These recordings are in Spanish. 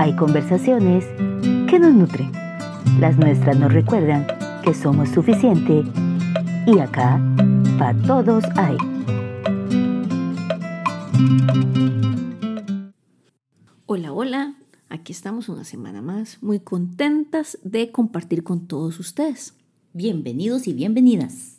hay conversaciones que nos nutren. Las nuestras nos recuerdan que somos suficiente y acá, para todos hay. Hola, hola, aquí estamos una semana más, muy contentas de compartir con todos ustedes. Bienvenidos y bienvenidas.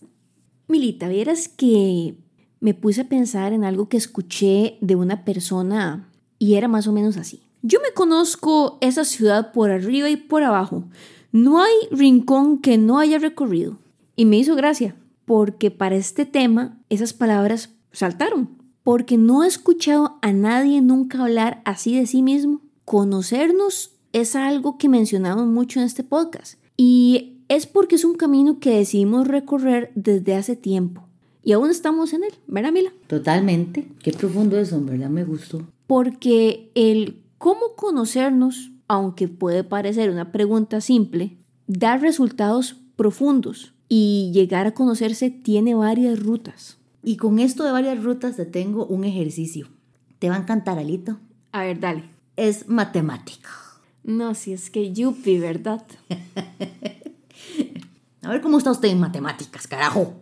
Milita, vieras que me puse a pensar en algo que escuché de una persona y era más o menos así. Yo me conozco esa ciudad por arriba y por abajo. No hay rincón que no haya recorrido. Y me hizo gracia, porque para este tema esas palabras saltaron, porque no he escuchado a nadie nunca hablar así de sí mismo. Conocernos es algo que mencionamos mucho en este podcast. Y es porque es un camino que decidimos recorrer desde hace tiempo. Y aún estamos en él, ¿verdad, Mila? Totalmente. Qué profundo eso, en verdad me gustó. Porque el cómo conocernos, aunque puede parecer una pregunta simple, da resultados profundos y llegar a conocerse tiene varias rutas. Y con esto de varias rutas te tengo un ejercicio. Te va a encantar, Alito. A ver, dale. Es matemática. No, si es que yupi, ¿verdad? a ver cómo está usted en matemáticas, carajo.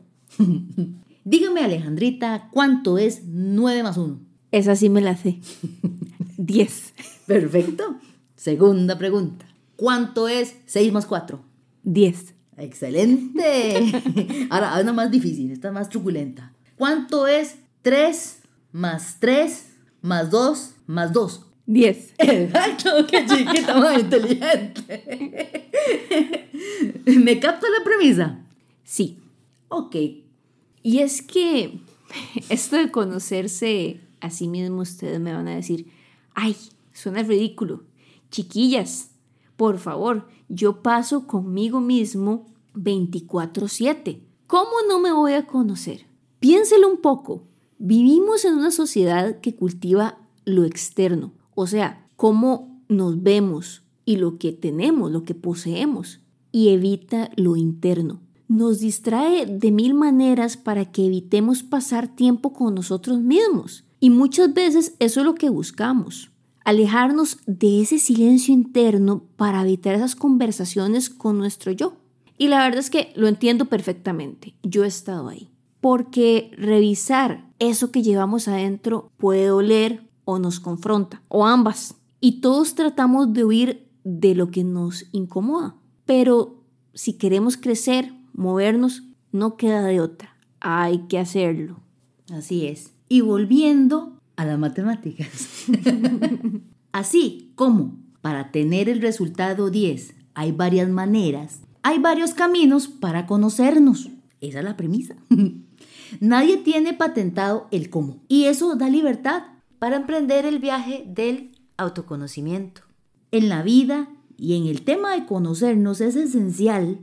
Dígame, Alejandrita, ¿cuánto es 9 más 1? Esa sí me la sé. 10. Perfecto. Segunda pregunta. ¿Cuánto es 6 más 4? 10. Excelente. Ahora, una más difícil, esta más truculenta. ¿Cuánto es 3 más 3 más 2 más 2? 10. Exacto, qué chiquita más inteligente. ¿Me capta la premisa? Sí. Ok. Y es que esto de conocerse a sí mismo, ustedes me van a decir, ay, suena ridículo. Chiquillas, por favor, yo paso conmigo mismo 24/7. ¿Cómo no me voy a conocer? Piénselo un poco. Vivimos en una sociedad que cultiva lo externo, o sea, cómo nos vemos y lo que tenemos, lo que poseemos, y evita lo interno. Nos distrae de mil maneras para que evitemos pasar tiempo con nosotros mismos. Y muchas veces eso es lo que buscamos, alejarnos de ese silencio interno para evitar esas conversaciones con nuestro yo. Y la verdad es que lo entiendo perfectamente, yo he estado ahí. Porque revisar eso que llevamos adentro puede doler o nos confronta, o ambas. Y todos tratamos de huir de lo que nos incomoda. Pero si queremos crecer, movernos, no queda de otra. Hay que hacerlo. Así es. Y volviendo a las matemáticas. Así como para tener el resultado 10 hay varias maneras, hay varios caminos para conocernos. Esa es la premisa. Nadie tiene patentado el cómo. Y eso da libertad para emprender el viaje del autoconocimiento. En la vida y en el tema de conocernos es esencial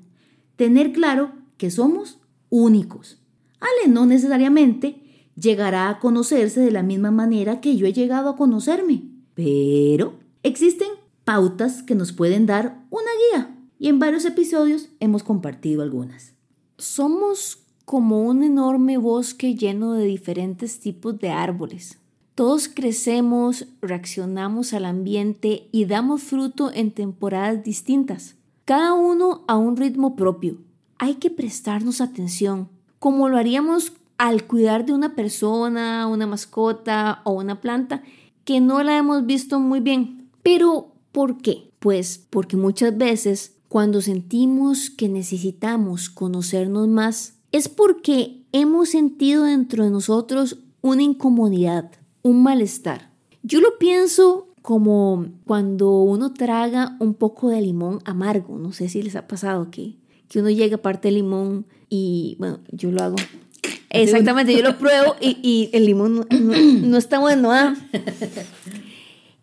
tener claro que somos únicos. Ale no necesariamente llegará a conocerse de la misma manera que yo he llegado a conocerme. Pero existen pautas que nos pueden dar una guía y en varios episodios hemos compartido algunas. Somos como un enorme bosque lleno de diferentes tipos de árboles. Todos crecemos, reaccionamos al ambiente y damos fruto en temporadas distintas, cada uno a un ritmo propio. Hay que prestarnos atención, como lo haríamos al cuidar de una persona, una mascota o una planta que no la hemos visto muy bien. Pero, ¿por qué? Pues porque muchas veces cuando sentimos que necesitamos conocernos más, es porque hemos sentido dentro de nosotros una incomodidad, un malestar. Yo lo pienso como cuando uno traga un poco de limón amargo. No sé si les ha pasado que, que uno llega a parte de limón y, bueno, yo lo hago Exactamente, yo lo pruebo y, el limón no, está bueno. ¿ah?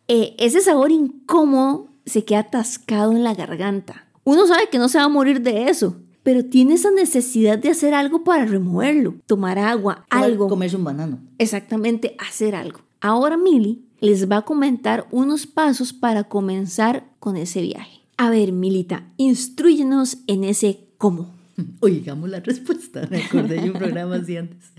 Eh, ese sabor incómodo se queda atascado en la garganta. Uno sabe que no se va a morir de eso, pero tiene esa necesidad de hacer algo para removerlo, tomar agua, algo. Comerse un banano. Exactamente, hacer algo. Ahora Mili les va a comentar unos pasos para comenzar con ese viaje. A ver, Milita, instruyenos en ese cómo. Oigamos la respuesta, me un programa así antes.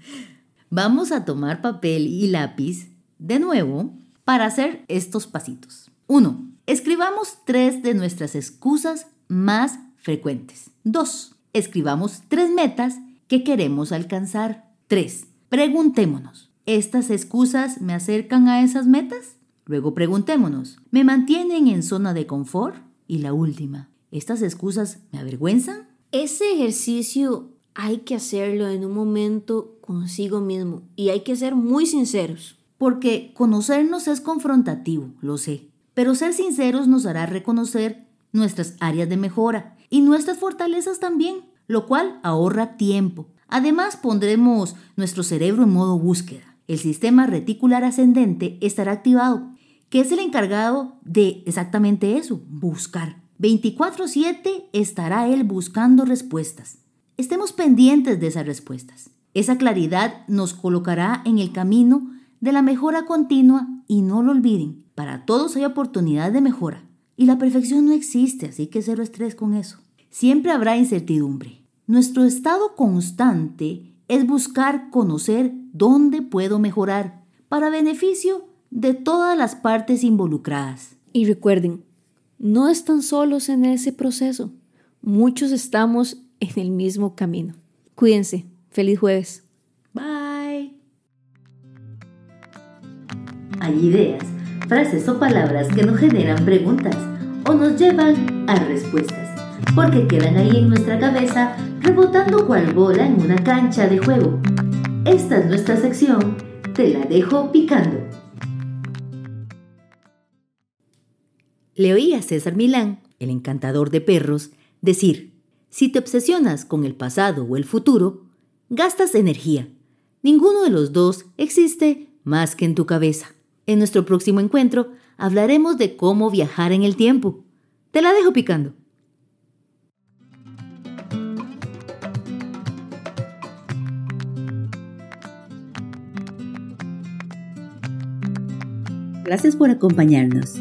Vamos a tomar papel y lápiz de nuevo para hacer estos pasitos. Uno, Escribamos tres de nuestras excusas más frecuentes. 2. Escribamos tres metas que queremos alcanzar. 3. Preguntémonos, ¿estas excusas me acercan a esas metas? Luego preguntémonos, ¿me mantienen en zona de confort? Y la última, ¿estas excusas me avergüenzan? Ese ejercicio hay que hacerlo en un momento consigo mismo y hay que ser muy sinceros. Porque conocernos es confrontativo, lo sé, pero ser sinceros nos hará reconocer nuestras áreas de mejora y nuestras fortalezas también, lo cual ahorra tiempo. Además pondremos nuestro cerebro en modo búsqueda. El sistema reticular ascendente estará activado, que es el encargado de exactamente eso, buscar. 24/7 estará él buscando respuestas. Estemos pendientes de esas respuestas. Esa claridad nos colocará en el camino de la mejora continua y no lo olviden, para todos hay oportunidad de mejora y la perfección no existe, así que cero estrés con eso. Siempre habrá incertidumbre. Nuestro estado constante es buscar conocer dónde puedo mejorar para beneficio de todas las partes involucradas. Y recuerden, no están solos en ese proceso. Muchos estamos en el mismo camino. Cuídense. Feliz jueves. Bye. Hay ideas, frases o palabras que nos generan preguntas o nos llevan a respuestas, porque quedan ahí en nuestra cabeza rebotando cual bola en una cancha de juego. Esta es nuestra sección, te la dejo picando. Le oí a César Milán, el encantador de perros, decir, si te obsesionas con el pasado o el futuro, gastas energía. Ninguno de los dos existe más que en tu cabeza. En nuestro próximo encuentro hablaremos de cómo viajar en el tiempo. Te la dejo picando. Gracias por acompañarnos.